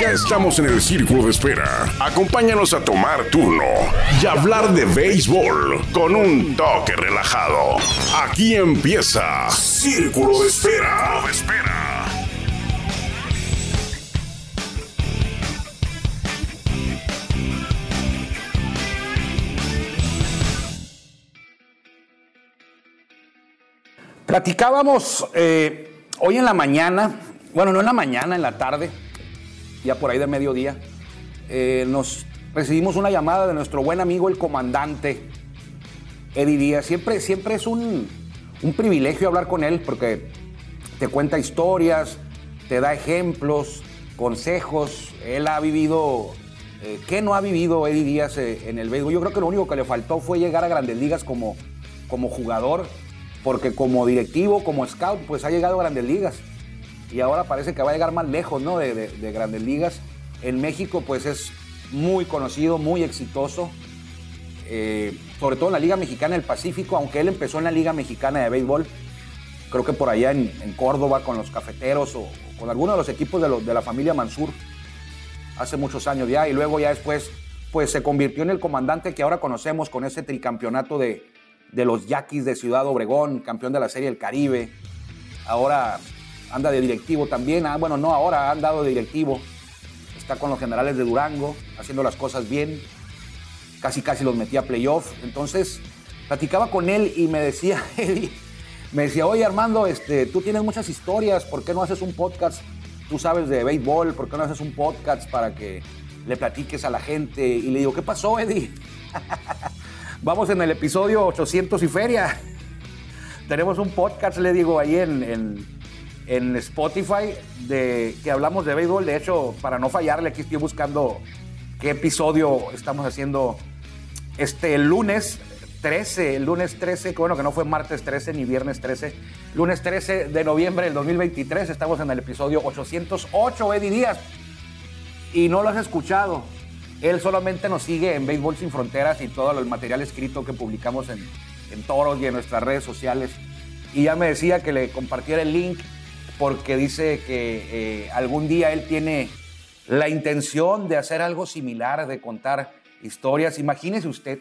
Ya estamos en el círculo de espera. Acompáñanos a tomar turno y hablar de béisbol con un toque relajado. Aquí empieza Círculo de Espera. de espera. Platicábamos eh, hoy en la mañana, bueno, no en la mañana, en la tarde, ya por ahí de mediodía, eh, nos recibimos una llamada de nuestro buen amigo el comandante Eddie Díaz. Siempre, siempre es un, un privilegio hablar con él porque te cuenta historias, te da ejemplos, consejos. Él ha vivido, eh, ¿qué no ha vivido Eddie Díaz eh, en el béisbol? Yo creo que lo único que le faltó fue llegar a grandes ligas como, como jugador, porque como directivo, como scout, pues ha llegado a grandes ligas. Y ahora parece que va a llegar más lejos, ¿no? De, de- de grandes ligas. En México, pues es muy conocido, muy exitoso. eh, sobre todo en la Liga Mexicana del Pacífico, aunque él empezó en la Liga Mexicana de Béisbol, creo que por allá en, Córdoba con los cafeteros o, con alguno de los equipos de la familia Mansur hace muchos años ya y luego ya después pues se convirtió en el comandante que ahora conocemos con ese tricampeonato de, de los Yaquis de Ciudad Obregón, campeón de la Serie del Caribe. Ahora anda de directivo también, ah, bueno, no, ahora ha andado de directivo. Está con los generales de Durango, haciendo las cosas bien. Casi casi los metía a playoff. Entonces, platicaba con él y me decía, me decía, oye Armando, este, tú tienes muchas historias, ¿por qué no haces un podcast? Tú sabes de béisbol, ¿por qué no haces un podcast para que le platiques a la gente? Y le digo, ¿qué pasó, Eddie? Vamos en el episodio 800 y feria. Tenemos un podcast, le digo, ahí en- en Spotify de que hablamos de béisbol. De hecho, para no fallarle, aquí estoy buscando qué episodio estamos haciendo este lunes 13, el lunes 13, que bueno que no fue martes 13 ni viernes 13, lunes 13 de noviembre del 2023, estamos en el episodio 808, Eddie Díaz, y no lo has escuchado. Él solamente nos sigue en Béisbol Sin Fronteras y todo el material escrito que publicamos en, en Toros y en nuestras redes sociales. Y ya me decía que le compartiera el link porque dice que eh, algún día él tiene la intención de hacer algo similar, de contar historias. Imagínese usted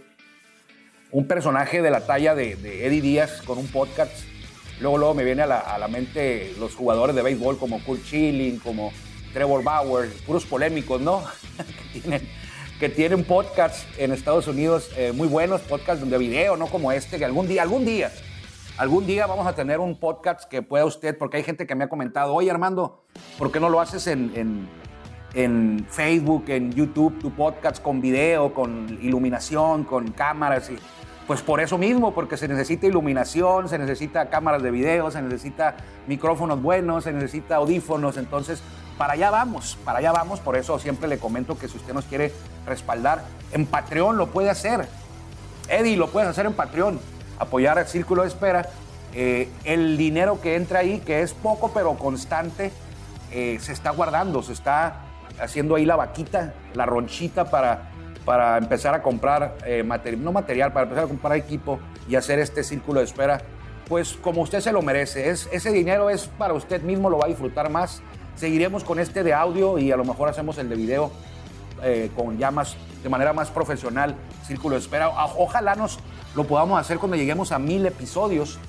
un personaje de la talla de, de Eddie Díaz con un podcast. Luego, luego me viene a la, a la mente los jugadores de béisbol como Kurt Schilling, como Trevor Bauer, puros polémicos, ¿no? que, tienen, que tienen podcasts en Estados Unidos eh, muy buenos, podcasts de video, no como este, que algún día, algún día, algún día vamos a tener un podcast que pueda usted, porque hay gente que me ha comentado, oye Armando, ¿por qué no lo haces en, en, Facebook, en YouTube, tu podcast con video, con iluminación, con cámaras? Y, pues por eso mismo, porque se necesita iluminación, se necesita cámaras de video, se necesita micrófonos buenos, se necesita audífonos, entonces para allá vamos, para allá vamos, por eso siempre le comento que si usted nos quiere respaldar, en Patreon lo puede hacer. Eddie, lo puedes hacer en Patreon, apoyar al Círculo de Espera. Eh, el dinero que entra ahí, que es poco pero constante, eh, se está guardando, se está haciendo ahí la vaquita, la ronchita para, para empezar a comprar eh, material, no material, para empezar a comprar equipo y hacer este Círculo de Espera, pues como usted se lo merece. Es, ese dinero es para usted mismo, lo va a disfrutar más. Seguiremos con este de audio y a lo mejor hacemos el de video con ya más, de manera más profesional, Círculo de Espera. Ojalá nos lo podamos hacer cuando lleguemos a mil episodios.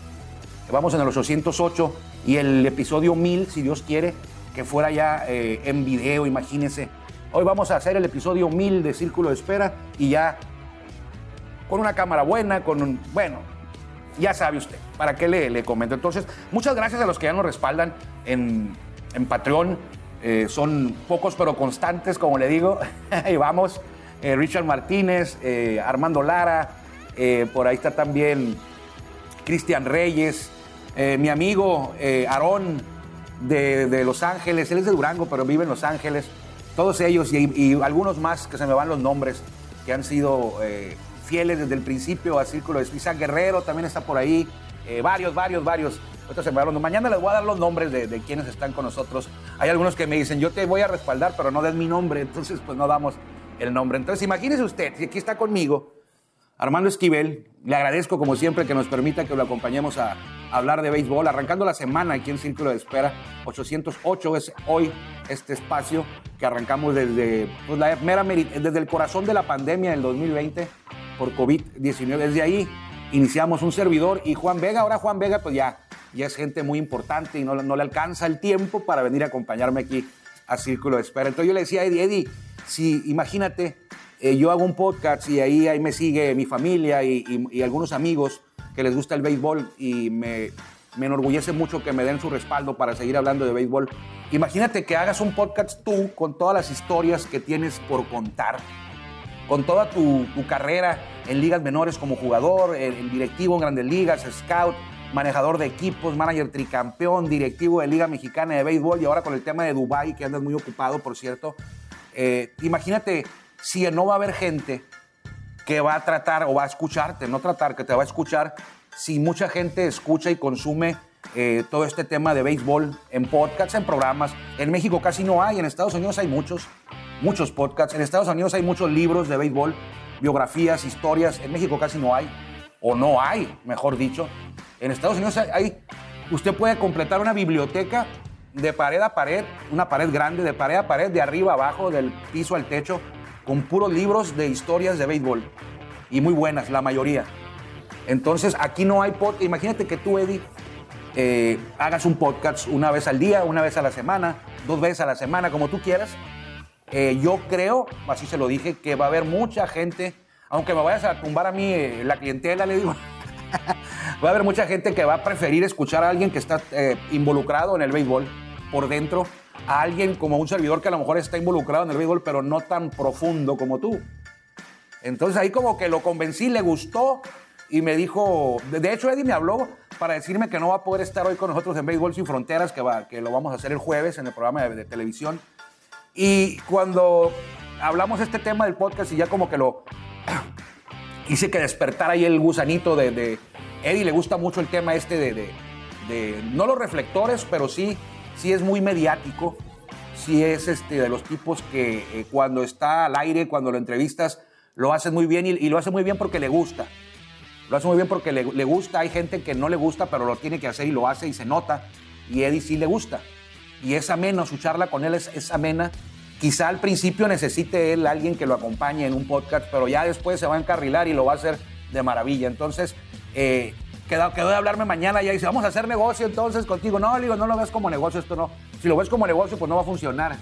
Vamos en el 808 y el episodio 1000, si Dios quiere, que fuera ya eh, en video, imagínense. Hoy vamos a hacer el episodio 1000 de Círculo de Espera y ya con una cámara buena, con un, bueno, ya sabe usted, ¿para qué le, comento? Entonces, muchas gracias a los que ya nos respaldan en, en Patreon. Eh, son pocos pero constantes, como le digo. Ahí vamos. Eh, Richard Martínez, Armando Lara, por ahí está también Cristian Reyes, mi amigo Aarón de, de, Los Ángeles, él es de Durango, pero vive en Los Ángeles. Todos ellos y, algunos más que se me van los nombres, que han sido fieles desde el principio a Círculo de Isaac Guerrero también está por ahí. varios, varios, varios. Mañana les voy a dar los nombres de, de, quienes están con nosotros. Hay algunos que me dicen, yo te voy a respaldar, pero no des mi nombre, entonces pues no damos el nombre. Entonces imagínese usted, si aquí está conmigo, Armando Esquivel, le agradezco como siempre que nos permita que lo acompañemos a, hablar de béisbol, arrancando la semana aquí en Círculo de Espera. 808 es hoy este espacio que arrancamos desde, pues, la mera, desde el corazón de la pandemia del 2020 por COVID-19. Desde ahí iniciamos un servidor y Juan Vega, ahora Juan Vega pues ya ya es gente muy importante y no, no le alcanza el tiempo para venir a acompañarme aquí a Círculo de Espera. Entonces yo le decía a Eddie, Eddie, si imagínate, eh, yo hago un podcast y ahí, ahí me sigue mi familia y, y, algunos amigos que les gusta el béisbol y me, me enorgullece mucho que me den su respaldo para seguir hablando de béisbol. Imagínate que hagas un podcast tú con todas las historias que tienes por contar, con toda tu, carrera en ligas menores como jugador, en directivo en grandes ligas, scout, manejador de equipos, manager tricampeón, directivo de Liga Mexicana de Béisbol y ahora con el tema de Dubai que andas muy ocupado, por cierto. Eh, imagínate si no va a haber gente que va a tratar o va a escucharte, no tratar, que te va a escuchar, si mucha gente escucha y consume eh, todo este tema de béisbol en podcasts, en programas. En México casi no hay, en Estados Unidos hay muchos, muchos podcasts. En Estados Unidos hay muchos libros de béisbol, biografías, historias. En México casi no hay, o no hay, mejor dicho. En Estados Unidos hay, usted puede completar una biblioteca de pared a pared, una pared grande, de pared a pared, de arriba a abajo, del piso al techo, con puros libros de historias de béisbol. Y muy buenas, la mayoría. Entonces, aquí no hay podcast. Imagínate que tú, Eddie, eh, hagas un podcast una vez al día, una vez a la semana, dos veces a la semana, como tú quieras. Eh, yo creo, así se lo dije, que va a haber mucha gente, aunque me vayas a tumbar a mí eh, la clientela, le digo, va a haber mucha gente que va a preferir escuchar a alguien que está involucrado en el béisbol por dentro, a alguien como un servidor que a lo mejor está involucrado en el béisbol, pero no tan profundo como tú. Entonces ahí como que lo convencí, le gustó y me dijo, de hecho Eddie me habló para decirme que no va a poder estar hoy con nosotros en Béisbol Sin Fronteras, que, va, que lo vamos a hacer el jueves en el programa de, televisión. Y cuando hablamos este tema del podcast y ya como que lo hice que despertara ahí el gusanito de, de Eddie le gusta mucho el tema este de, de, no los reflectores, pero sí, sí es muy mediático, sí es este, de los tipos que eh, cuando está al aire, cuando lo entrevistas, lo hace muy bien y, lo hace muy bien porque le gusta. Lo hace muy bien porque le, le, gusta, hay gente que no le gusta, pero lo tiene que hacer y lo hace y se nota. Y Eddie sí le gusta. Y es ameno, su charla con él es, es amena Quizá al principio necesite él alguien que lo acompañe en un podcast, pero ya después se va a encarrilar y lo va a hacer de maravilla. Entonces, eh, quedó, quedó, de hablarme mañana y dice, vamos a hacer negocio entonces contigo. No, le digo, no lo ves como negocio, esto no. Si lo ves como negocio, pues no va a funcionar.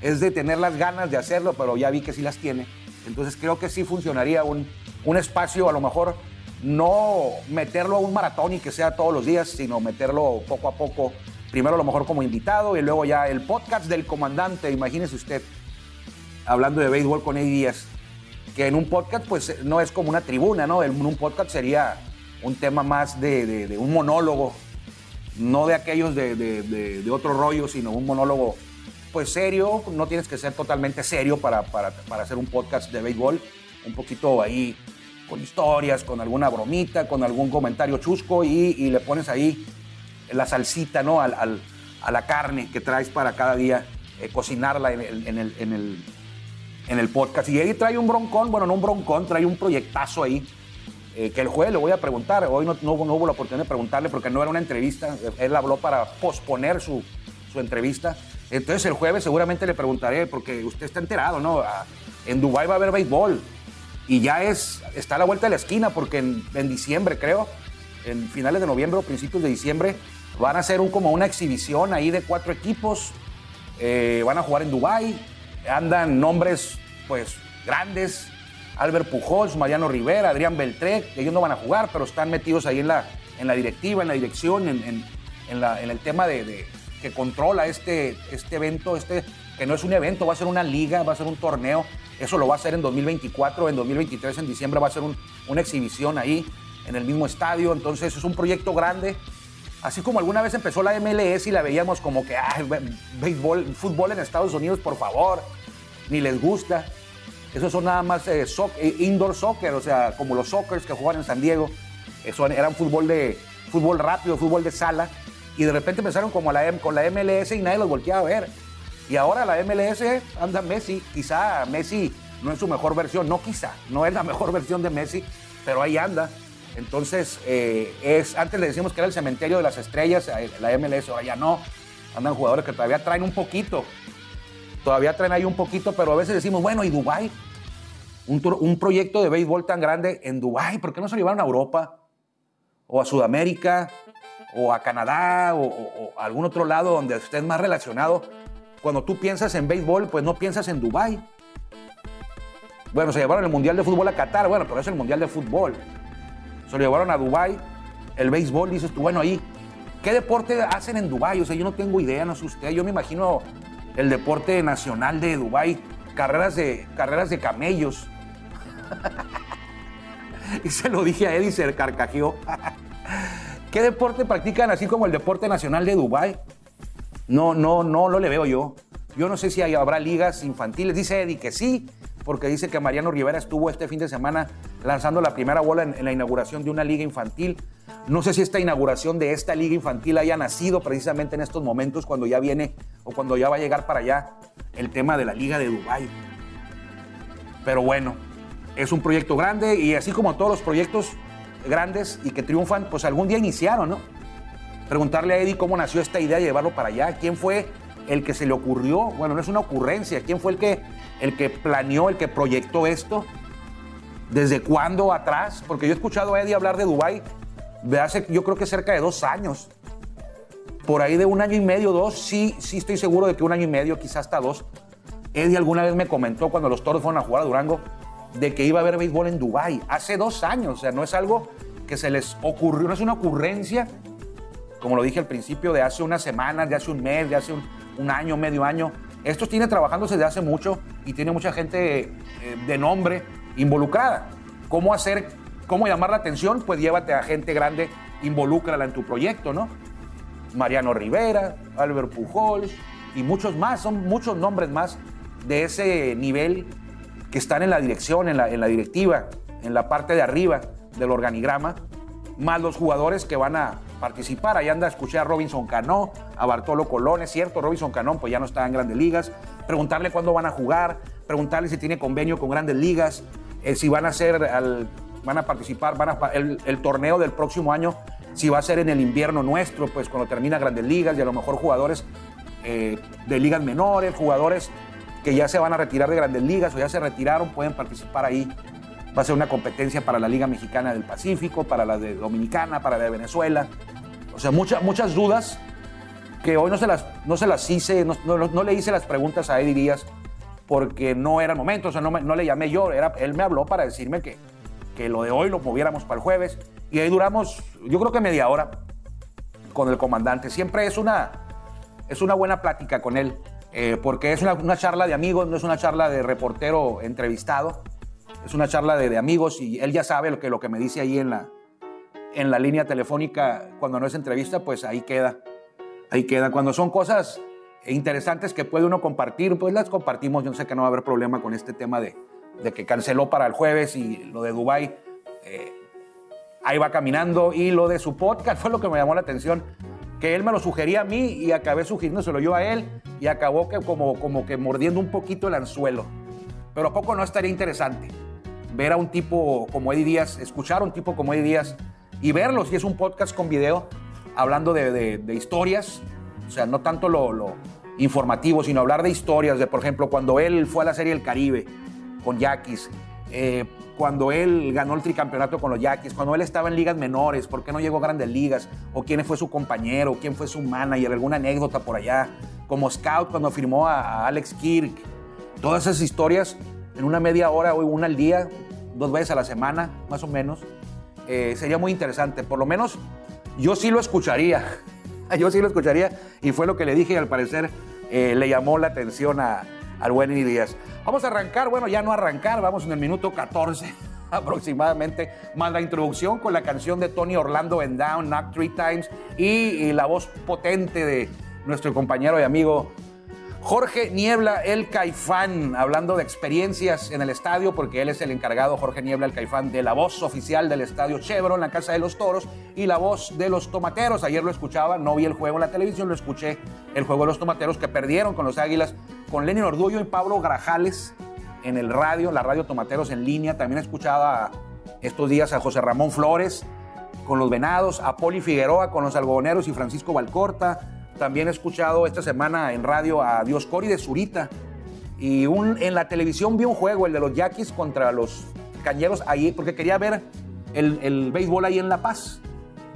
Es de tener las ganas de hacerlo, pero ya vi que sí las tiene. Entonces creo que sí funcionaría un, un espacio, a lo mejor no meterlo a un maratón y que sea todos los días, sino meterlo poco a poco primero a lo mejor como invitado y luego ya el podcast del comandante, imagínese usted, hablando de béisbol con Eddie Díaz, que en un podcast pues no es como una tribuna, ¿no? En un podcast sería un tema más de, un monólogo, no de aquellos de, otro rollo, sino un monólogo pues serio, no tienes que ser totalmente serio para, para, hacer un podcast de béisbol, un poquito ahí con historias, con alguna bromita, con algún comentario chusco y, y le pones ahí la salsita, ¿no? Al, a la carne que traes para cada día eh, cocinarla en el, en, el, en, el, en el podcast. Y Eddie trae un broncón, bueno, no un broncón, trae un proyectazo ahí. Eh, que el jueves le voy a preguntar, hoy no, no, hubo la oportunidad de preguntarle porque no era una entrevista, él habló para posponer su, su entrevista. Entonces el jueves seguramente le preguntaré, porque usted está enterado, ¿no? En Dubái va a haber béisbol y ya es, está a la vuelta de la esquina porque en, en diciembre creo, en finales de noviembre o principios de diciembre, Van a hacer un, como una exhibición ahí de cuatro equipos. Eh, van a jugar en Dubai. Andan nombres, pues, grandes. Albert Pujols, Mariano Rivera, Adrián Beltré, ellos no van a jugar, pero están metidos ahí en la, en la directiva, en la dirección, en, el tema de, que controla este, este evento, este, que no es un evento, va a ser una liga, va a ser un torneo. Eso lo va a hacer en 2024, en 2023, en diciembre va a ser una exhibición ahí en el mismo estadio. Entonces es un proyecto grande. Así como alguna vez empezó la MLS y la veíamos como que, ah, béisbol, fútbol en Estados Unidos, por favor, ni les gusta. Esos son nada más eh, eh, indoor soccer, o sea, como los soccers que juegan en San Diego. Eso eran fútbol, de, fútbol rápido, fútbol de sala. Y de repente empezaron como la, con la MLS y nadie los volteaba a ver. Y ahora la MLS anda Messi. Quizá Messi no es su mejor versión, no quizá, no es la mejor versión de Messi, pero ahí anda. Entonces, eh, es, antes le decíamos que era el cementerio de las estrellas, la MLS, ahora ya no. Andan jugadores que todavía traen un poquito, todavía traen ahí un poquito, pero a veces decimos, bueno, ¿y Dubái? Un, un proyecto de béisbol tan grande en Dubái, ¿por qué no se lo llevaron a Europa? O a Sudamérica, o a Canadá, o, a algún otro lado donde estés más relacionado. Cuando tú piensas en béisbol, pues no piensas en Dubái. Bueno, se llevaron el Mundial de Fútbol a Qatar, bueno, pero es el Mundial de Fútbol. Se lo llevaron a Dubái, el béisbol, dices tú, bueno, ahí, ¿qué deporte hacen en Dubái? O sea, yo no tengo idea, no sé usted, yo me imagino el deporte nacional de Dubái, carreras de, carreras de camellos. y se lo dije a Eddie, se carcajeó. ¿Qué deporte practican así como el deporte nacional de Dubái? No, no, no, no le veo yo. Yo no sé si habrá ligas infantiles. Dice Eddie que sí, porque dice que Mariano Rivera estuvo este fin de semana lanzando la primera bola en, la inauguración de una liga infantil. No sé si esta inauguración de esta liga infantil haya nacido precisamente en estos momentos cuando ya viene o cuando ya va a llegar para allá el tema de la liga de Dubái. Pero bueno, es un proyecto grande y así como todos los proyectos grandes y que triunfan, pues algún día iniciaron, ¿no? Preguntarle a Eddie cómo nació esta idea de llevarlo para allá, quién fue el que se le ocurrió, bueno, no es una ocurrencia, quién fue el que, el que planeó, el que proyectó esto, desde cuándo atrás, porque yo he escuchado a Eddie hablar de Dubái de hace, yo creo que cerca de dos años, por ahí de un año y medio, dos, sí, sí estoy seguro de que un año y medio, quizás hasta dos. Eddie alguna vez me comentó cuando los toros fueron a jugar a Durango de que iba a haber béisbol en Dubái, hace dos años, o sea, no es algo que se les ocurrió, no es una ocurrencia, como lo dije al principio, de hace unas semanas, de hace un mes, de hace un, un año, medio año. Esto tiene trabajándose desde hace mucho y tiene mucha gente eh, de nombre involucrada. ¿Cómo hacer, cómo llamar la atención? Pues llévate a gente grande, involúcrala en tu proyecto, ¿no? Mariano Rivera, Albert Pujols y muchos más, son muchos nombres más de ese nivel que están en la dirección, en la, en la directiva, en la parte de arriba del organigrama, más los jugadores que van a participar. Ahí anda, escuché a Robinson Cano, a Bartolo Colón, es cierto, Robinson Cano pues ya no está en grandes ligas. Preguntarle cuándo van a jugar, preguntarle si tiene convenio con grandes ligas, eh, si van a ser, al, van a participar, van a, el, torneo del próximo año, si va a ser en el invierno nuestro, pues cuando termina grandes ligas y a lo mejor jugadores eh, de ligas menores, jugadores que ya se van a retirar de grandes ligas o ya se retiraron, pueden participar ahí Va a ser una competencia para la Liga Mexicana del Pacífico, para la de Dominicana, para la de Venezuela. O sea, muchas muchas dudas que hoy no se las, no se las hice, no, no, le hice las preguntas a Eddie Díaz porque no era el momento, o sea, no, no le llamé yo, era, él me habló para decirme que, que lo de hoy lo moviéramos para el jueves y ahí duramos, yo creo que media hora con el comandante. Siempre es una, es una buena plática con él, eh, porque es una, una, charla de amigos, no es una charla de reportero entrevistado es una charla de, amigos y él ya sabe lo que, lo que me dice ahí en la, en la línea telefónica cuando no es entrevista, pues ahí queda. Ahí queda. Cuando son cosas interesantes que puede uno compartir, pues las compartimos. Yo sé que no va a haber problema con este tema de, de que canceló para el jueves y lo de Dubai eh, ahí va caminando. Y lo de su podcast fue lo que me llamó la atención, que él me lo sugería a mí y acabé sugiriéndoselo yo a él y acabó que como, como que mordiendo un poquito el anzuelo. Pero ¿a poco no estaría interesante? Ver a un tipo como Eddie Díaz, escuchar a un tipo como Eddie Díaz y verlo, si es un podcast con video, hablando de, historias, o sea, no tanto lo, informativo, sino hablar de historias, de por ejemplo, cuando él fue a la Serie del Caribe con Yaquis, eh, cuando él ganó el tricampeonato con los Yaquis, cuando él estaba en ligas menores, por qué no llegó a grandes ligas, o quién fue su compañero, quién fue su manager, alguna anécdota por allá, como scout cuando firmó a Alex Kirk, todas esas historias en una media hora o una al día, dos veces a la semana, más o menos. Eh, sería muy interesante. Por lo menos yo sí lo escucharía. Yo sí lo escucharía y fue lo que le dije y al parecer eh, le llamó la atención a, al buen Díaz. Vamos a arrancar, bueno, ya no arrancar, vamos en el minuto 14 aproximadamente, más la introducción con la canción de Tony Orlando en Down, Knock Three Times y, y la voz potente de nuestro compañero y amigo Jorge Niebla, el Caifán, hablando de experiencias en el estadio, porque él es el encargado, Jorge Niebla, el Caifán, de la voz oficial del estadio Chevron, la Casa de los Toros, y la voz de los Tomateros. Ayer lo escuchaba, no vi el juego en la televisión, lo escuché, el juego de los Tomateros que perdieron con los Águilas, con Lenin Orduyo y Pablo Grajales en el radio, la radio Tomateros en línea. También escuchaba estos días a José Ramón Flores con los Venados, a Poli Figueroa con los Algodoneros y Francisco Valcorta también he escuchado esta semana en radio a Dios Cori de Zurita. Y un, en la televisión vi un juego, el de los Yaquis contra los Cañeros, ahí, porque quería ver el, el béisbol ahí en La Paz.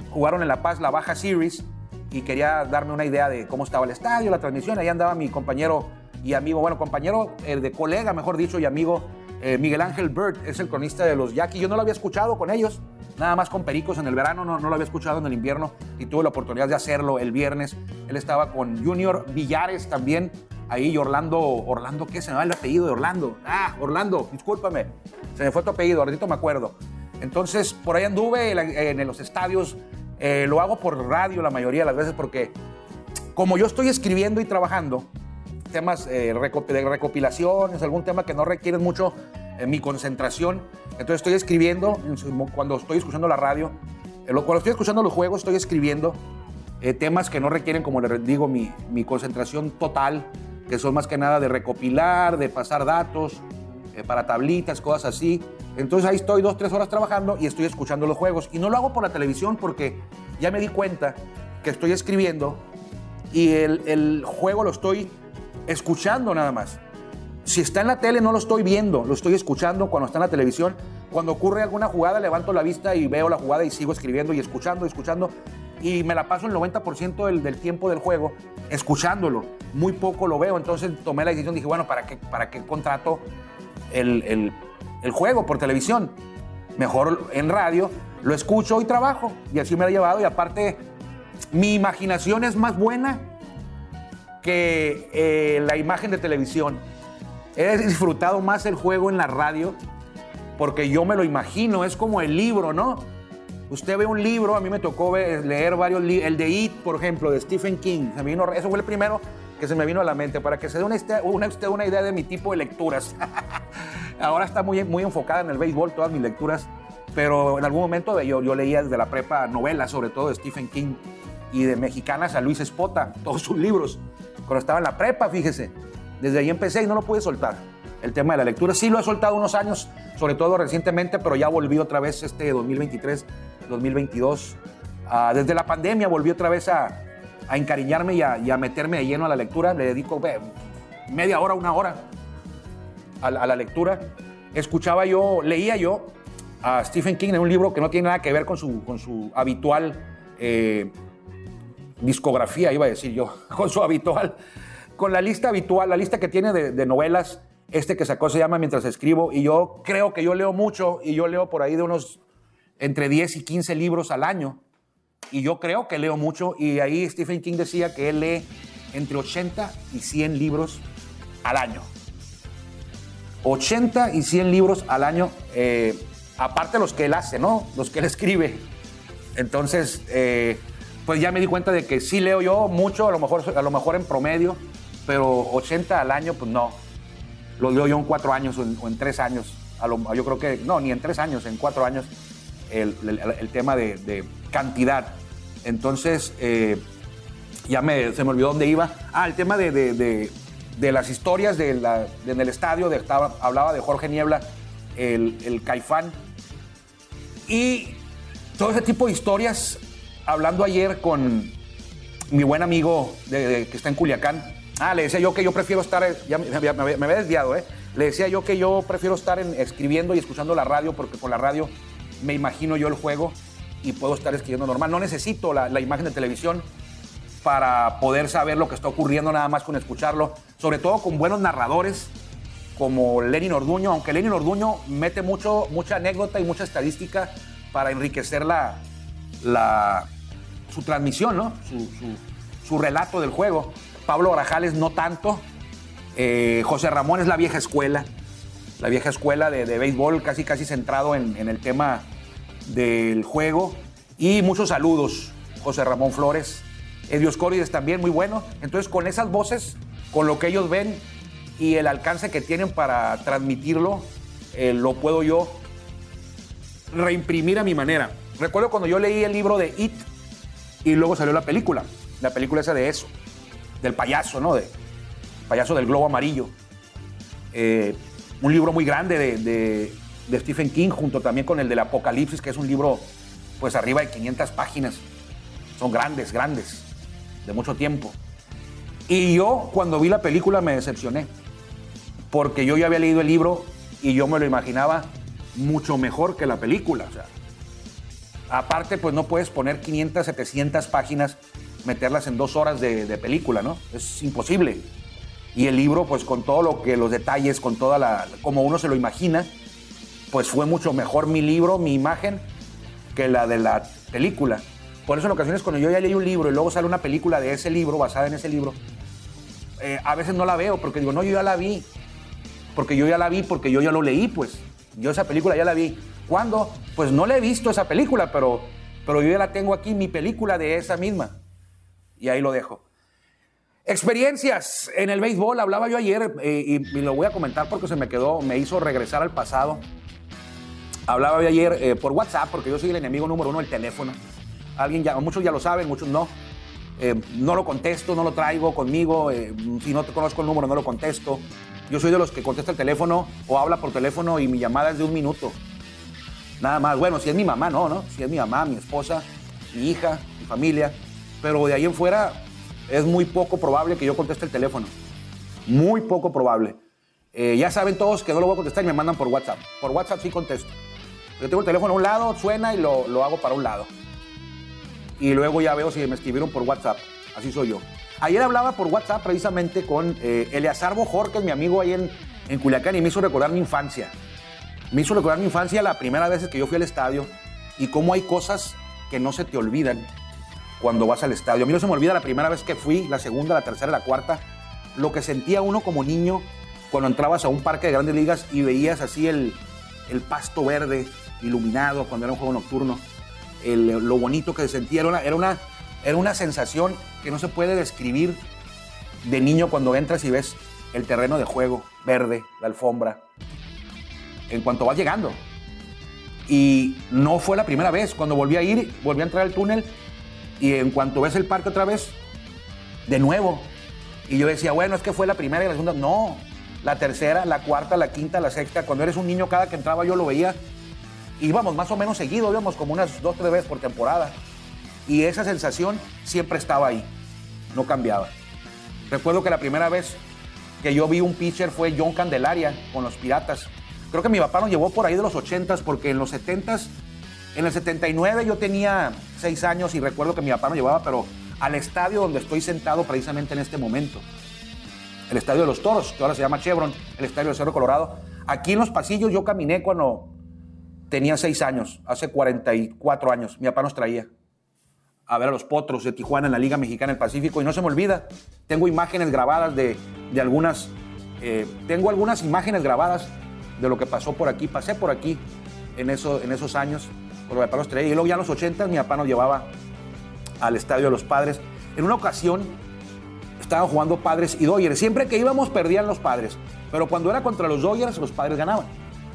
Jugaron en La Paz la Baja Series y quería darme una idea de cómo estaba el estadio, la transmisión. Ahí andaba mi compañero y amigo, bueno, compañero eh, de colega, mejor dicho, y amigo eh, Miguel Ángel Bird, es el cronista de los Yaquis. Yo no lo había escuchado con ellos nada más con Pericos en el verano, no, no, lo había escuchado en el invierno y tuve la oportunidad de hacerlo el viernes. Él estaba con Junior Villares también, ahí Orlando, Orlando, ¿qué se me va el apellido de Orlando? Ah, Orlando, discúlpame, se me fue tu apellido, ahorita me acuerdo. Entonces, por ahí anduve en los estadios, eh, lo hago por radio la mayoría de las veces porque como yo estoy escribiendo y trabajando, temas eh, de recopilaciones, algún tema que no requieren mucho eh, mi concentración, entonces estoy escribiendo, cuando estoy escuchando la radio, eh, cuando estoy escuchando los juegos, estoy escribiendo eh, temas que no requieren, como les digo, mi, mi, concentración total, que son más que nada de recopilar, de pasar datos, eh, para tablitas, cosas así. Entonces ahí estoy dos, tres horas trabajando y estoy escuchando los juegos. Y no lo hago por la televisión porque ya me di cuenta que estoy escribiendo y el, el juego lo estoy escuchando nada más. Si está en la tele no lo estoy viendo, lo estoy escuchando cuando está en la televisión. Cuando ocurre alguna jugada levanto la vista y veo la jugada y sigo escribiendo y escuchando, escuchando. Y me la paso el 90% del, tiempo del juego escuchándolo. Muy poco lo veo. Entonces tomé la decisión, dije, bueno, ¿para qué, para qué contrato el, el, el juego por televisión? Mejor en radio, lo escucho y trabajo. Y así me lo he llevado. Y aparte, mi imaginación es más buena que eh, la imagen de televisión. He disfrutado más el juego en la radio porque yo me lo imagino, es como el libro, ¿no? Usted ve un libro, a mí me tocó leer varios libros, el de It, por ejemplo, de Stephen King, se vino, eso fue el primero que se me vino a la mente, para que se dé una, una, usted una idea de mi tipo de lecturas. Ahora está muy, muy enfocada en el béisbol, todas mis lecturas, pero en algún momento yo, yo leía desde la prepa novelas, sobre todo de Stephen King, y de mexicanas a Luis Espota, todos sus libros, cuando estaba en la prepa, fíjese. Desde ahí empecé y no lo pude soltar. El tema de la lectura sí lo he soltado unos años, sobre todo recientemente, pero ya volví otra vez este 2023, 2022. Uh, desde la pandemia volví otra vez a, encariñarme y a, meterme de lleno a la lectura. Le dedico media hora, una hora a, la lectura. Escuchaba yo, leía yo a Stephen King en un libro que no tiene nada que ver con su, con su habitual eh, discografía, iba a decir yo, con su habitual con la lista habitual, la lista que tiene de, novelas, este que sacó se llama Mientras escribo, y yo creo que yo leo mucho, y yo leo por ahí de unos entre 10 y 15 libros al año, y yo creo que leo mucho, y ahí Stephen King decía que él lee entre 80 y 100 libros al año. 80 y 100 libros al año, eh, aparte los que él hace, ¿no? Los que él escribe. Entonces, eh, pues ya me di cuenta de que sí leo yo mucho, a lo mejor, a lo mejor en promedio, pero 80 al año, pues no. Lo leo yo en cuatro años o en, tres años. Lo, yo creo que, no, ni en tres años, en cuatro años, el, tema de, de, cantidad. Entonces, eh, ya me, se me olvidó dónde iba. Ah, el tema de, de, de las historias de la, en el estadio, estaba, hablaba de Jorge Niebla, el, el Caifán. Y todo ese tipo de historias, hablando ayer con mi buen amigo que está en Culiacán, Ah, le decía yo que yo prefiero estar, ya me, había desviado, ¿eh? Le decía yo que yo prefiero estar en, escribiendo y escuchando la radio porque con la radio me imagino yo el juego y puedo estar escribiendo normal. No necesito la, imagen de televisión para poder saber lo que está ocurriendo nada más con escucharlo, sobre todo con buenos narradores como Lenin Orduño, aunque Lenin Orduño mete mucho, mucha anécdota y mucha estadística para enriquecer la, su transmisión, ¿no? Su, su, relato del juego. Pablo Grajales no tanto. Eh, José Ramón es la vieja escuela, la vieja escuela de, de béisbol, casi casi centrado en, en, el tema del juego. Y muchos saludos, José Ramón Flores. Edios Córides también, muy bueno. Entonces, con esas voces, con lo que ellos ven y el alcance que tienen para transmitirlo, eh, lo puedo yo reimprimir a mi manera. Recuerdo cuando yo leí el libro de It y luego salió la película, la película esa de eso, del payaso, ¿no? De payaso del globo amarillo. Eh, un libro muy grande de, de, Stephen King, junto también con el del Apocalipsis, que es un libro, pues arriba de 500 páginas. Son grandes, grandes, de mucho tiempo. Y yo, cuando vi la película, me decepcioné, porque yo ya había leído el libro y yo me lo imaginaba mucho mejor que la película. O sea, aparte, pues no puedes poner 500, 700 páginas, meterlas en dos horas de, película, ¿no? Es imposible. Y el libro, pues con todo lo que, los detalles, con toda la, como uno se lo imagina, pues fue mucho mejor mi libro, mi imagen, que la de la película. Por eso en ocasiones cuando yo ya leí un libro y luego sale una película de ese libro, basada en ese libro, eh, a veces no la veo porque digo, no, yo ya la vi. Porque yo ya la vi, porque yo ya lo leí, pues. Yo esa película ya la vi. ¿Cuándo? Pues no la he visto esa película, pero, pero yo ya la tengo aquí, mi película de esa misma. Y ahí lo dejo. Experiencias en el béisbol, hablaba yo ayer eh, y, lo voy a comentar porque se me quedó, me hizo regresar al pasado. Hablaba yo ayer eh, por WhatsApp porque yo soy el enemigo número uno del teléfono. Alguien ya, muchos ya lo saben, muchos no. Eh, no lo contesto, no lo traigo conmigo. si no te conozco el número, no lo contesto. Yo soy de los que contesta el teléfono o habla por teléfono y mi llamada es de un minuto. Nada más. Bueno, si es mi mamá, no, ¿no? Si es mi mamá, mi esposa, mi hija, mi familia. Pero de ahí en fuera, es muy poco probable que yo conteste el teléfono. Muy poco probable. Eh, ya saben todos que no lo voy a contestar y me mandan por WhatsApp. Por WhatsApp sí contesto. Yo tengo el teléfono a un lado, suena y lo, lo hago para un lado. Y luego ya veo si me escribieron por WhatsApp. Así soy yo. Ayer hablaba por WhatsApp precisamente con eh, Eleazar Bojor, que es mi amigo ahí en, en Culiacán, y me hizo recordar mi infancia. Me hizo recordar mi infancia la primera vez que yo fui al estadio y cómo hay cosas que no se te olvidan cuando vas al estadio. A mí no se me olvida la primera vez que fui, la segunda, la tercera, la cuarta, lo que sentía uno como niño cuando entrabas a un parque de grandes ligas y veías así el, el pasto verde iluminado cuando era un juego nocturno, lo bonito que se sentía, era una, era, una, era una sensación que no se puede describir de niño cuando entras y ves el terreno de juego verde, la alfombra, en cuanto vas llegando. Y no fue la primera vez, cuando volví a ir, volví a entrar al túnel y en cuanto ves el parque otra vez, de nuevo. Y yo decía, bueno, es que fue la primera y la segunda. No, la tercera, la cuarta, la quinta, la sexta. Cuando eres un niño, cada que entraba yo lo veía. Íbamos más o menos seguido, íbamos como unas dos, tres veces por temporada. Y esa sensación siempre estaba ahí, no cambiaba. Recuerdo que la primera vez que yo vi un pitcher fue John Candelaria con los Piratas. Creo que mi papá nos llevó por ahí de los 80s, porque en los 70s en el 79 yo tenía seis años y recuerdo que mi papá me llevaba, pero al estadio donde estoy sentado precisamente en este momento. El estadio de los toros, que ahora se llama Chevron, el estadio de Cerro Colorado. Aquí en los pasillos yo caminé cuando tenía seis años, hace 44 años. Mi papá nos traía a ver a los potros de Tijuana en la Liga Mexicana del Pacífico y no se me olvida. Tengo imágenes grabadas de, de algunas, eh, tengo algunas imágenes grabadas de lo que pasó por aquí. Pasé por aquí en, eso, en esos años papá los traía. Y luego ya en los 80 mi papá nos llevaba al estadio de los padres. En una ocasión estaban jugando padres y Dodgers. Siempre que íbamos perdían los padres. Pero cuando era contra los Dodgers, los padres ganaban.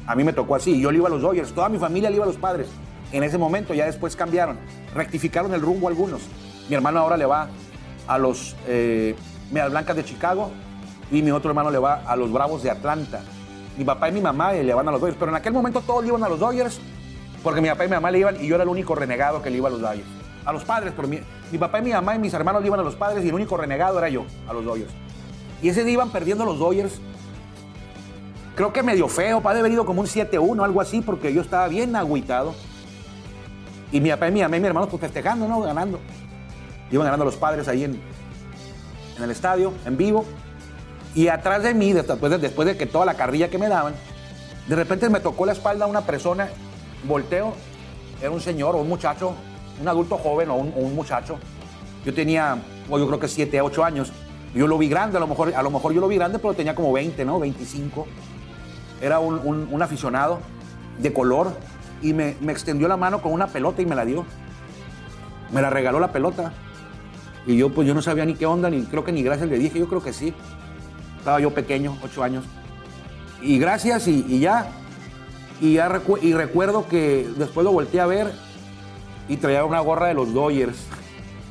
A mí me tocó así. Yo le iba a los Dodgers. Toda mi familia le iba a los padres. En ese momento ya después cambiaron. Rectificaron el rumbo algunos. Mi hermano ahora le va a los eh, Medias Blancas de Chicago y mi otro hermano le va a los Bravos de Atlanta. Mi papá y mi mamá le van a los Dodgers. Pero en aquel momento todos le iban a los Dodgers porque mi papá y mi mamá le iban y yo era el único renegado que le iba a los Dodgers. A los padres, pero mi, papá y mi mamá y mis hermanos le iban a los padres y el único renegado era yo, a los Dodgers. Y ese día iban perdiendo los Dodgers. Creo que medio feo, padre haber ido como un 7-1, algo así, porque yo estaba bien agüitado. Y mi papá y mi mamá y mi hermano pues festejando, ¿no? Ganando. Iban ganando los padres ahí en, en el estadio, en vivo. Y atrás de mí, después de, que toda la carrilla que me daban, de repente me tocó la espalda una persona, volteo, era un señor o un muchacho, un adulto joven o un, muchacho. Yo tenía, o yo creo que 7, 8 años. Yo lo vi grande, a lo mejor, a lo mejor yo lo vi grande, pero tenía como 20, ¿no? 25. Era un, aficionado de color y me extendió la mano con una pelota y me la dio. Me la regaló la pelota. Y yo, pues yo no sabía ni qué onda, ni creo que ni gracias le dije, yo creo que sí. Estaba yo pequeño, 8 años. Y gracias y, y ya. Y, ya recu- y recuerdo que después lo volteé a ver y traía una gorra de los Dodgers.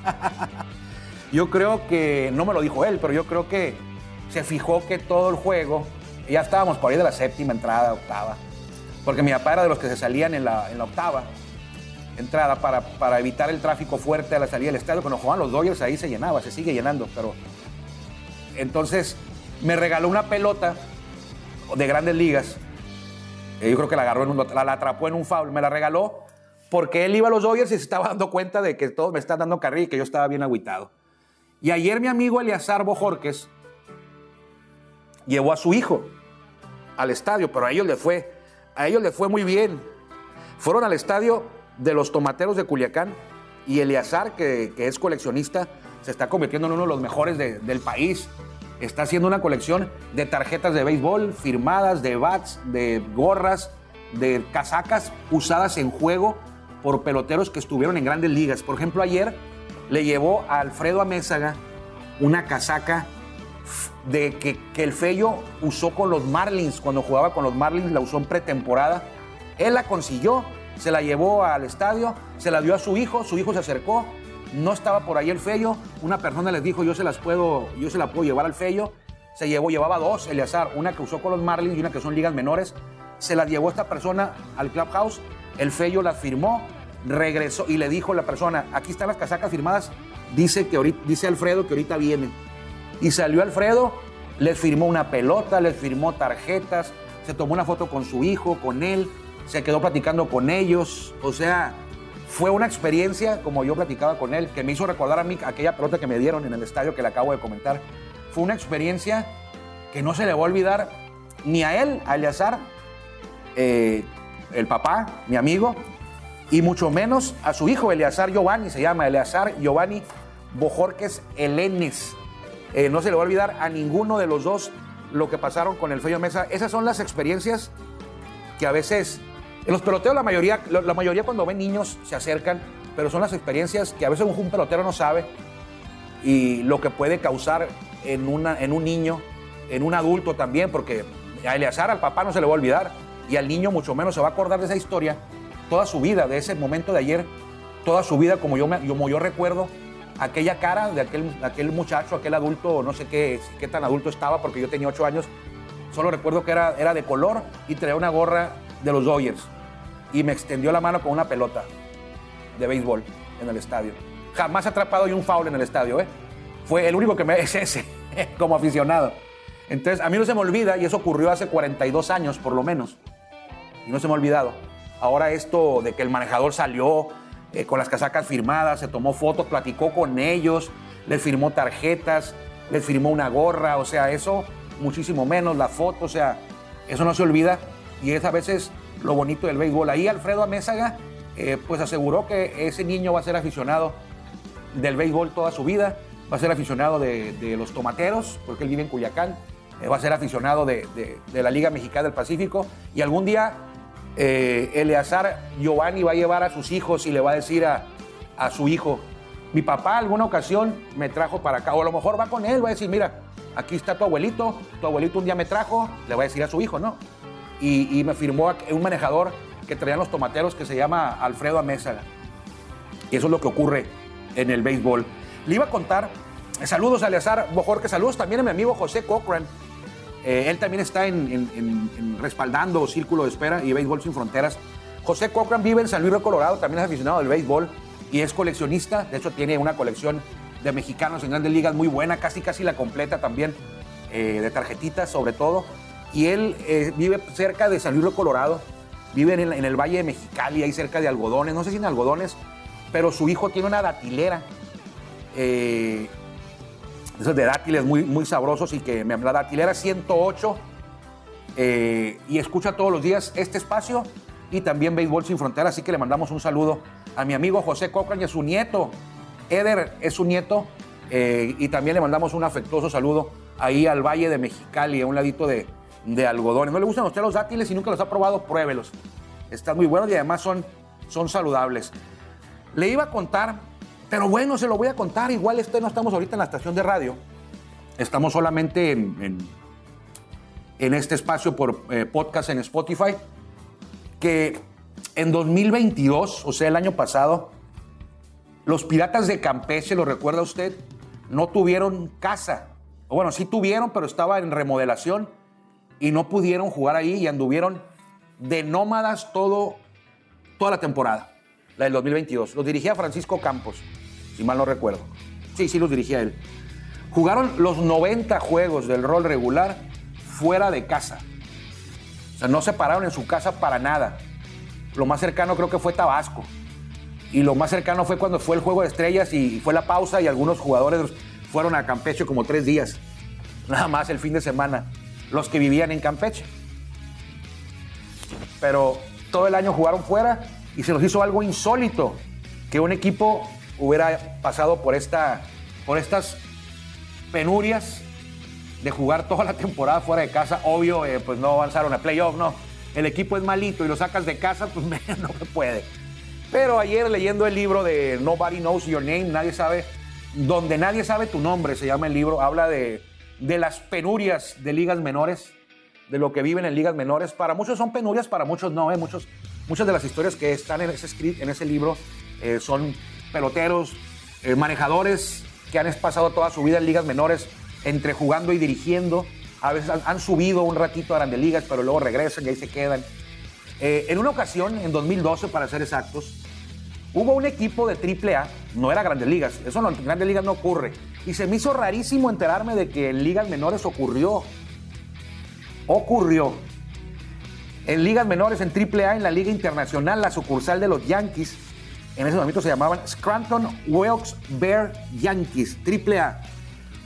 yo creo que, no me lo dijo él, pero yo creo que se fijó que todo el juego, ya estábamos por ahí de la séptima entrada, octava, porque mi papá era de los que se salían en la, en la octava entrada para, para evitar el tráfico fuerte a la salida del estadio. Cuando jugaban los Dodgers ahí se llenaba, se sigue llenando, pero entonces me regaló una pelota de grandes ligas. Yo creo que la agarró, en un, la, atrapó en un foul, me la regaló porque él iba a los Dodgers y se estaba dando cuenta de que todos me están dando carrilla y que yo estaba bien agüitado. Y ayer mi amigo Eliazar Bojorques llevó a su hijo al estadio, pero a ellos le fue, a ellos le fue muy bien. Fueron al estadio de los tomateros de Culiacán y Eleazar, que, que es coleccionista, se está convirtiendo en uno de los mejores de- del país. Está haciendo una colección de tarjetas de béisbol firmadas, de bats, de gorras, de casacas usadas en juego por peloteros que estuvieron en grandes ligas. Por ejemplo, ayer le llevó a Alfredo Amézaga una casaca de que, que el Fello usó con los Marlins, cuando jugaba con los Marlins, la usó en pretemporada. Él la consiguió, se la llevó al estadio, se la dio a su hijo, su hijo se acercó, no estaba por ahí el Fello, una persona les dijo, yo se las puedo, yo se la puedo llevar al Fello, se llevó, llevaba dos, Eleazar, una que usó con los Marlins y una que son ligas menores, se las llevó esta persona al clubhouse, el Fello las firmó, regresó y le dijo a la persona, aquí están las casacas firmadas, dice, que dice Alfredo que ahorita viene. Y salió Alfredo, les firmó una pelota, les firmó tarjetas, se tomó una foto con su hijo, con él, se quedó platicando con ellos. O sea, fue una experiencia, como yo platicaba con él, que me hizo recordar a mí aquella pelota que me dieron en el estadio que le acabo de comentar. Fue una experiencia que no se le va a olvidar ni a él, a Eleazar, eh, el papá, mi amigo, y mucho menos a su hijo, Eleazar Giovanni, se llama Eleazar Giovanni Bojorques Elenes. Eh, no se le va a olvidar a ninguno de los dos lo que pasaron con el Fello Mesa. Esas son las experiencias que a veces, en los peloteros la mayoría, la mayoría cuando ven niños se acercan, pero son las experiencias que a veces un pelotero no sabe y lo que puede causar en, una, en un niño, en un adulto también, porque a Eleazar, al papá no se le va a olvidar y al niño mucho menos se va a acordar de esa historia toda su vida, de ese momento de ayer, toda su vida, como yo, me- como yo recuerdo aquella cara de aquel, aquel muchacho, aquel adulto, no sé qué, qué tan adulto estaba, porque yo tenía ocho años, solo recuerdo que era, era de color y traía una gorra de los Dodgers y me extendió la mano con una pelota de béisbol en el estadio. Jamás atrapado yo un foul en el estadio, ¿eh? Fue el único que me es ese, como aficionado. Entonces, a mí no se me olvida, y eso ocurrió hace 42 años por lo menos, y no se me ha olvidado. Ahora esto de que el manejador salió eh, con las casacas firmadas, se tomó fotos, platicó con ellos, les firmó tarjetas, les firmó una gorra, o sea, eso muchísimo menos, la foto, o sea, eso no se olvida y es a veces lo bonito del béisbol. Ahí Alfredo Amézaga eh, pues aseguró que ese niño va a ser aficionado del béisbol toda su vida, va a ser aficionado de, los tomateros, porque él vive en Culiacán, eh, va a ser aficionado de, la Liga Mexicana del Pacífico y algún día eh, Eleazar Giovanni va a llevar a sus hijos y le va a decir a, a su hijo, mi papá alguna ocasión me trajo para acá, o a lo mejor va con él, va a decir, mira, aquí está tu abuelito, tu abuelito un día me trajo, le va a decir a su hijo, ¿no? Y, y me firmó un manejador que traían los tomateros que se llama Alfredo Amézaga. Y eso es lo que ocurre en el béisbol. Le iba a contar, saludos a Eleazar Bojorque, saludos también a mi amigo José Cochran. Eh, él también está en, en- en- en respaldando Círculo de Espera y Béisbol Sin Fronteras. José Cochran vive en San Luis Río Colorado, también es aficionado del béisbol y es coleccionista. De hecho, tiene una colección de mexicanos en grandes ligas muy buena, casi casi la completa también, eh, de tarjetitas sobre todo. Y él eh, vive cerca de San Luis Colorado, vive en el, en el Valle de Mexicali, ahí cerca de Algodones, no sé si en Algodones, pero su hijo tiene una datilera. eh, esos de dátiles muy, muy sabrosos y que me la datilera 108 eh, y escucha todos los días este espacio y también Béisbol Sin Fronteras, así que le mandamos un saludo a mi amigo José Cochran y a su nieto. Eder es su nieto eh, y también le mandamos un afectuoso saludo ahí al Valle de Mexicali, a un ladito de, de algodones. ¿No le gustan a usted los dátiles y nunca los ha probado? Pruébelos. Están muy buenos y además son, son saludables. Le iba a contar, pero bueno, se lo voy a contar. Igual este no estamos ahorita en la estación de radio. Estamos solamente en, en, este espacio por eh, podcast en Spotify. Que en 2022, o sea, el año pasado, los piratas de Campeche, ¿lo recuerda usted? No tuvieron casa. Bueno, sí tuvieron, pero estaba en remodelación y no pudieron jugar ahí y anduvieron de nómadas todo, toda la temporada, la del 2022. Los dirigía Francisco Campos, si mal no recuerdo. Sí, sí, los dirigía él. Jugaron los 90 juegos del rol regular fuera de casa. O sea, no se pararon en su casa para nada. Lo más cercano creo que fue Tabasco. Y lo más cercano fue cuando fue el juego de estrellas y fue la pausa y algunos jugadores fueron a Campeche como tres días. Nada más el fin de semana. Los que vivían en Campeche. Pero todo el año jugaron fuera y se nos hizo algo insólito que un equipo hubiera pasado por, esta, por estas penurias de jugar toda la temporada fuera de casa. Obvio, eh, pues no avanzaron a playoff, no. El equipo es malito y lo sacas de casa, pues no se puede. Pero ayer leyendo el libro de Nobody Knows Your Name, nadie sabe, donde nadie sabe tu nombre, se llama el libro, habla de, de las penurias de ligas menores, de lo que viven en ligas menores. Para muchos son penurias, para muchos no. ¿eh? Muchos, muchas de las historias que están en ese, script, en ese libro eh, son peloteros, eh, manejadores que han pasado toda su vida en ligas menores, entre jugando y dirigiendo. A veces han, subido un ratito a grandes ligas, pero luego regresan y ahí se quedan. Eh, en una ocasión, en 2012, para ser exactos, hubo un equipo de AAA, no era Grandes Ligas, eso en Grandes Ligas no ocurre. Y se me hizo rarísimo enterarme de que en ligas menores ocurrió. Ocurrió. En ligas menores, en AAA, en la Liga Internacional, la sucursal de los Yankees, en ese momento se llamaban Scranton Wilkes Bear Yankees, AAA.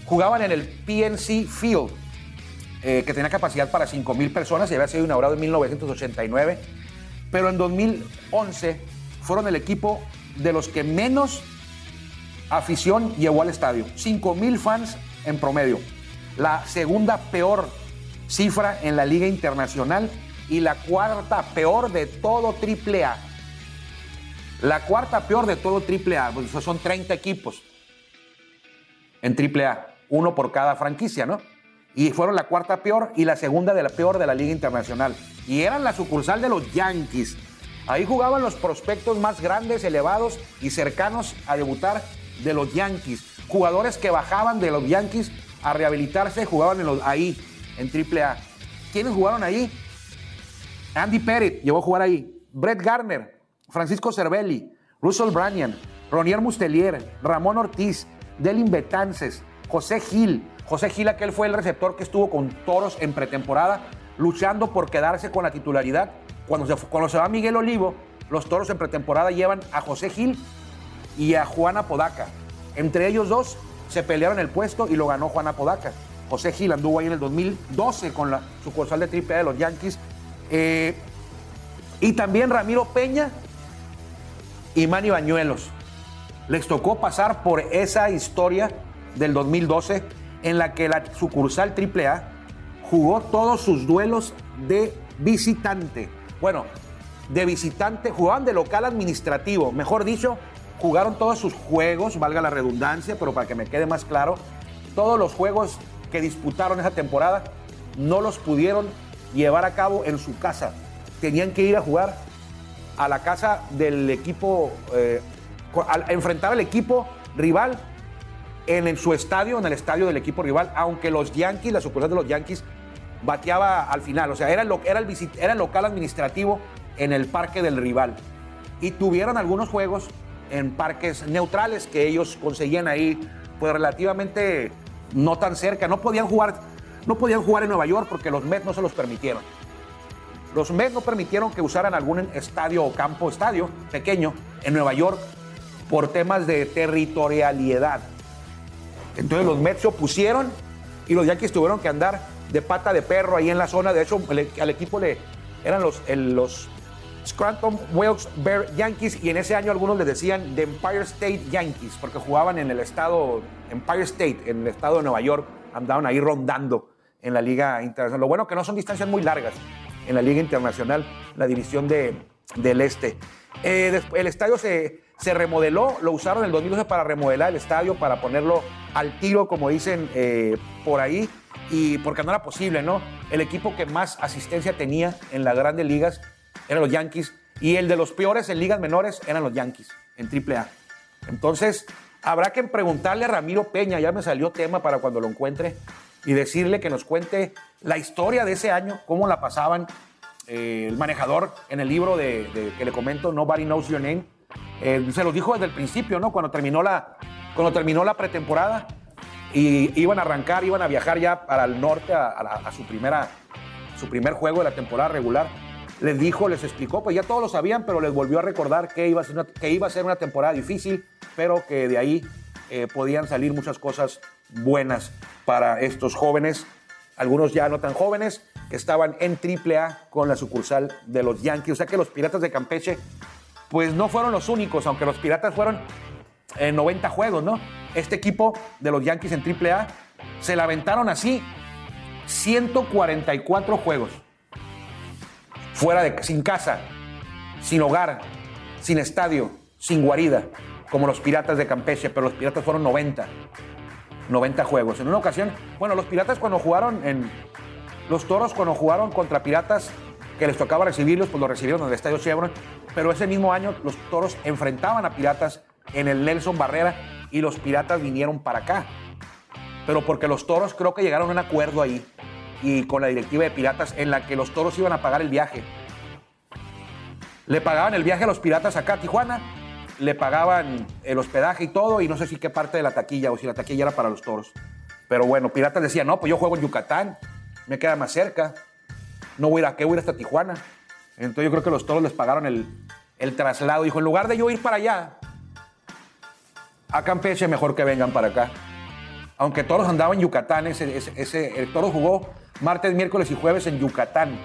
Jugaban en el PNC Field, eh, que tenía capacidad para 5.000 personas y había sido inaugurado en 1989. Pero en 2011 fueron el equipo de los que menos afición llevó al estadio. 5.000 fans en promedio. La segunda peor cifra en la Liga Internacional y la cuarta peor de todo AAA. La cuarta peor de todo AAA, pues son 30 equipos en AAA, uno por cada franquicia, ¿no? y fueron la cuarta peor y la segunda de la peor de la Liga Internacional. Y eran la sucursal de los Yankees. Ahí jugaban los prospectos más grandes, elevados y cercanos a debutar de los Yankees. Jugadores que bajaban de los Yankees a rehabilitarse jugaban en ahí, en AAA. ¿Quiénes jugaron ahí? Andy Pettit llegó a jugar ahí. Brett Garner, Francisco Cervelli, Russell Branian, Ronier Mustelier, Ramón Ortiz, Delin Betances, José Gil, José Gil, aquel fue el receptor que estuvo con Toros en pretemporada, luchando por quedarse con la titularidad. Cuando se, cuando se va Miguel Olivo, los Toros en pretemporada llevan a José Gil y a Juana Podaca. Entre ellos dos se pelearon el puesto y lo ganó Juana Podaca. José Gil anduvo ahí en el 2012 con la sucursal de triple de los Yankees. Eh, y también Ramiro Peña y Manny Bañuelos. Les tocó pasar por esa historia del 2012 en la que la sucursal AAA jugó todos sus duelos de visitante. Bueno, de visitante, jugaban de local administrativo, mejor dicho, jugaron todos sus juegos, valga la redundancia, pero para que me quede más claro, todos los juegos que disputaron esa temporada no los pudieron llevar a cabo en su casa. Tenían que ir a jugar a la casa del equipo, eh, enfrentar al equipo rival en, su estadio, en el estadio del equipo rival, aunque los Yankees, la sucursal de los Yankees, bateaba al final. O sea, era el local administrativo en el parque del rival. Y tuvieron algunos juegos en parques neutrales que ellos conseguían ahí, pues relativamente no tan cerca. No podían jugar, no podían jugar en Nueva York porque los Mets no se los permitieron. Los Mets no permitieron que usaran algún estadio o campo, estadio pequeño en Nueva York por temas de territorialidad. Entonces los Mets se opusieron y los Yankees tuvieron que andar de pata de perro ahí en la zona. De hecho, al equipo le eran los Scranton Wilkes Bear Yankees y en ese año algunos les decían The Empire State Yankees porque jugaban en el estado Empire State, en el estado de Nueva York, andaban ahí rondando en la liga internacional. Lo bueno que no son distancias muy largas en la liga internacional, la división de, del este. Eh, el estadio se, se remodeló, lo usaron en el 2012 para remodelar el estadio, para ponerlo al tiro, como dicen eh, por ahí, y porque no era posible, ¿no? El equipo que más asistencia tenía en las grandes ligas eran los Yankees, y el de los peores en ligas menores eran los Yankees, en AAA. Entonces, habrá que preguntarle a Ramiro Peña, ya me salió tema para cuando lo encuentre, y decirle que nos cuente la historia de ese año, cómo la pasaban eh, el manejador en el libro de, que le comento, Nobody Knows Your Name. Eh, se los dijo desde el principio, ¿no? Cuando terminó la, cuando terminó la pretemporada y iban a arrancar, iban a viajar ya para el norte a, a su, primera, su primer juego de la temporada regular. Les dijo, les explicó, pues ya todos lo sabían, pero les volvió a recordar que iba a ser una, que iba a ser una temporada difícil, pero que de ahí eh, podían salir muchas cosas buenas para estos jóvenes, algunos ya no tan jóvenes, que estaban en AAA con la sucursal de los Yankees. O sea que los Piratas de Campeche, pues no fueron los únicos, aunque los Piratas fueron en 90 juegos, ¿no? Este equipo de los Yankees en AAA se la aventaron así 144 juegos. Fuera de sin casa, sin hogar, sin estadio, sin guarida, como los Piratas de Campeche, pero los Piratas fueron 90. 90 juegos. En una ocasión, bueno, los Piratas cuando jugaron en los Toros cuando jugaron contra Piratas que les tocaba recibirlos, pues los recibieron en el Estadio Chevron, pero ese mismo año los Toros enfrentaban a Piratas en el Nelson Barrera y los Piratas vinieron para acá. Pero porque los Toros creo que llegaron a un acuerdo ahí y con la directiva de Piratas en la que los Toros iban a pagar el viaje. Le pagaban el viaje a los Piratas acá a Tijuana, le pagaban el hospedaje y todo, y no sé si qué parte de la taquilla o si la taquilla era para los Toros. Pero bueno, Piratas decía, no, pues yo juego en Yucatán, me queda más cerca, no voy a ir a qué, voy hasta Tijuana. Entonces yo creo que los Toros les pagaron el, traslado. Dijo, en lugar de yo ir para allá, a Campeche, mejor que vengan para acá. Aunque Toros andaba en Yucatán, ese, ese, el Toros jugó martes, miércoles y jueves en Yucatán.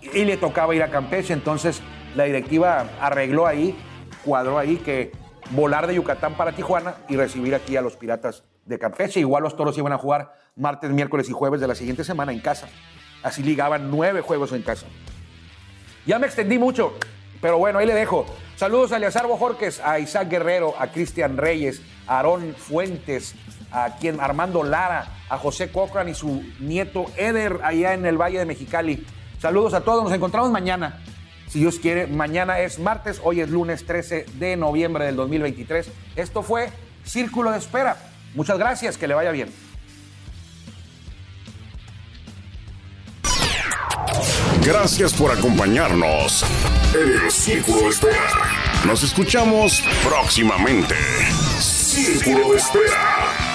Y, le tocaba ir a Campeche, entonces la directiva arregló ahí, cuadró ahí que volar de Yucatán para Tijuana y recibir aquí a los Piratas de Campeche. Igual los Toros iban a jugar martes, miércoles y jueves de la siguiente semana en casa. Así ligaban nueve juegos en casa. Ya me extendí mucho, pero bueno, ahí le dejo. Saludos a Eleazar Bojorques, a Isaac Guerrero, a Cristian Reyes, Aarón Fuentes, a quien Armando Lara, a José Cochran y su nieto Eder allá en el Valle de Mexicali. Saludos a todos, nos encontramos mañana. Si Dios quiere, mañana es martes, hoy es lunes 13 de noviembre del 2023. Esto fue Círculo de Espera. Muchas gracias, que le vaya bien. Gracias por acompañarnos en el Círculo de Espera. Nos escuchamos próximamente. Círculo de Espera.